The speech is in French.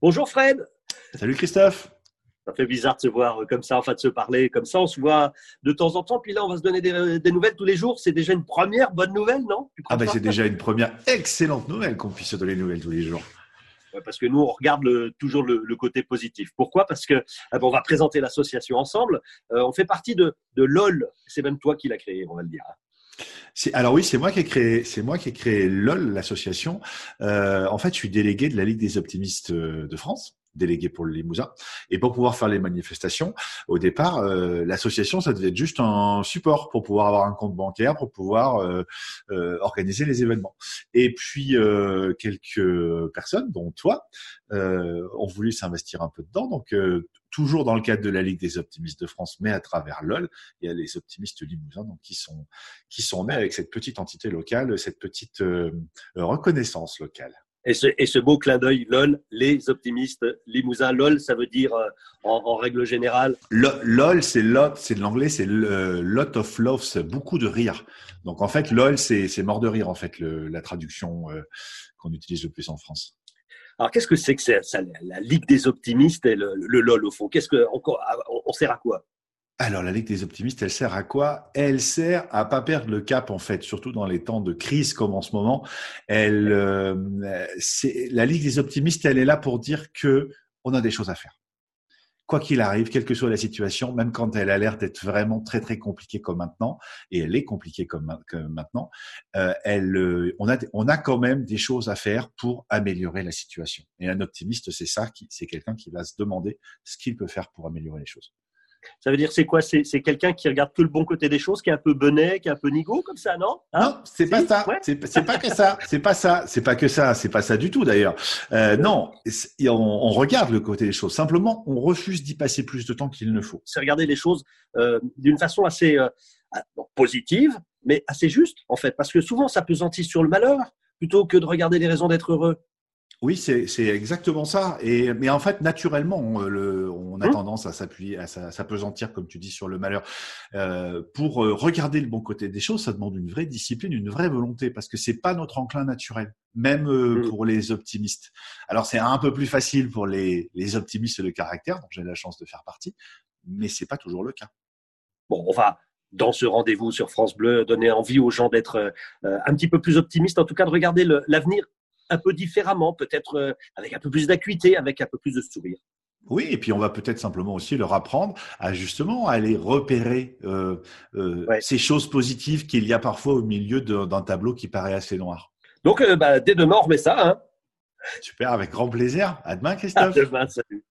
Bonjour Fred. Salut Christophe. Ça fait bizarre de se voir comme ça, enfin de se parler comme ça. On se voit de temps en temps, puis là on va se donner des, nouvelles tous les jours. C'est déjà une première bonne nouvelle, non? Ah ben c'est déjà une première excellente nouvelle qu'on puisse se donner des nouvelles tous les jours. parce que nous on regarde toujours le, côté positif. Pourquoi? Parce que ah on va présenter l'association ensemble. Euh, on fait partie de, de LOL. C'est même toi qui l'as créé, on va le dire alors oui, c'est moi qui ai créé, c'est moi qui ai créé LOL, l'association. Euh, en fait, je suis délégué de la Ligue des optimistes euh, de France délégué pour le Limousin. Et pour pouvoir faire les manifestations, au départ, euh, l'association, ça devait être juste un support pour pouvoir avoir un compte bancaire, pour pouvoir euh, euh, organiser les événements. Et puis, quelques personnes, dont toi, ont voulu s'investir un peu dedans. Donc, toujours dans le cadre de la Ligue des optimistes de France, mais à travers LOL, il y a les optimistes limousins donc, qui, sont, qui sont nés avec cette petite entité locale, cette petite reconnaissance locale. Et ce, et ce beau clin d'œil, LOL, les optimistes limousins. LOL, ça veut dire euh, en, règle générale LOL, c'est lot, c'est de l'anglais, c'est lot of love, c'est beaucoup de rire. Donc en fait, LOL, c'est mort de rire, en fait, la traduction euh, qu'on utilise le plus en France. Alors qu'est-ce que c'est que ça, la Ligue des optimistes et le, le LOL au fond? Qu'est-ce que encore on sert à quoi? Alors, la Ligue des optimistes, elle sert à quoi? Elle sert à pas perdre le cap, en fait, surtout dans les temps de crise comme en ce moment. Elle, euh, la Ligue des optimistes, elle est là pour dire que on a des choses à faire. Quoi qu'il arrive, quelle que soit la situation, même quand elle a l'air d'être vraiment très très compliquée comme maintenant, et elle est compliquée comme, maintenant, euh, elle, euh, on a on a quand même des choses à faire pour améliorer la situation. Et un optimiste, c'est ça, c'est quelqu'un qui va se demander ce qu'il peut faire pour améliorer les choses. Ça veut dire c'est quoi? C'est quelqu'un qui regarde que le bon côté des choses, qui est un peu benet, qui est un peu nigo comme ça, non? Hein? Non, c'est pas ça. C'est pas que ça. C'est pas ça. C'est pas que ça. C'est pas ça du tout d'ailleurs. Euh, non, on, regarde le côté des choses. Simplement, on refuse d'y passer plus de temps qu'il ne faut. C'est regarder les choses euh, d'une façon assez euh, positive, mais assez juste en fait, parce que souvent ça pesantit sur le malheur plutôt que de regarder les raisons d'être heureux. Oui, c'est exactement ça. Et mais en fait, naturellement, on, le, on a mmh. tendance à s'appuyer, à s'apesantir, comme tu dis, sur le malheur. Euh, pour euh, regarder le bon côté des choses, ça demande une vraie discipline, une vraie volonté, parce que c'est pas notre enclin naturel, même euh, mmh. pour les optimistes. Alors c'est un peu plus facile pour les, les optimistes de caractère, dont j'ai la chance de faire partie, mais c'est pas toujours le cas. Bon, on va dans ce rendez-vous sur France Bleu donner envie aux gens d'être euh, un petit peu plus optimistes, en tout cas de regarder l'avenir un peu différemment, peut-être euh, avec un peu plus d'acuité, avec un peu plus de sourire. Oui, et puis on va peut-être simplement aussi leur apprendre à justement aller repérer euh, euh, ces choses positives qu'il y a parfois au milieu d'un tableau qui paraît assez noir. Donc, bah, dès demain, on remet ça. Hein Super, avec grand plaisir. À demain, Christophe. À demain, salut.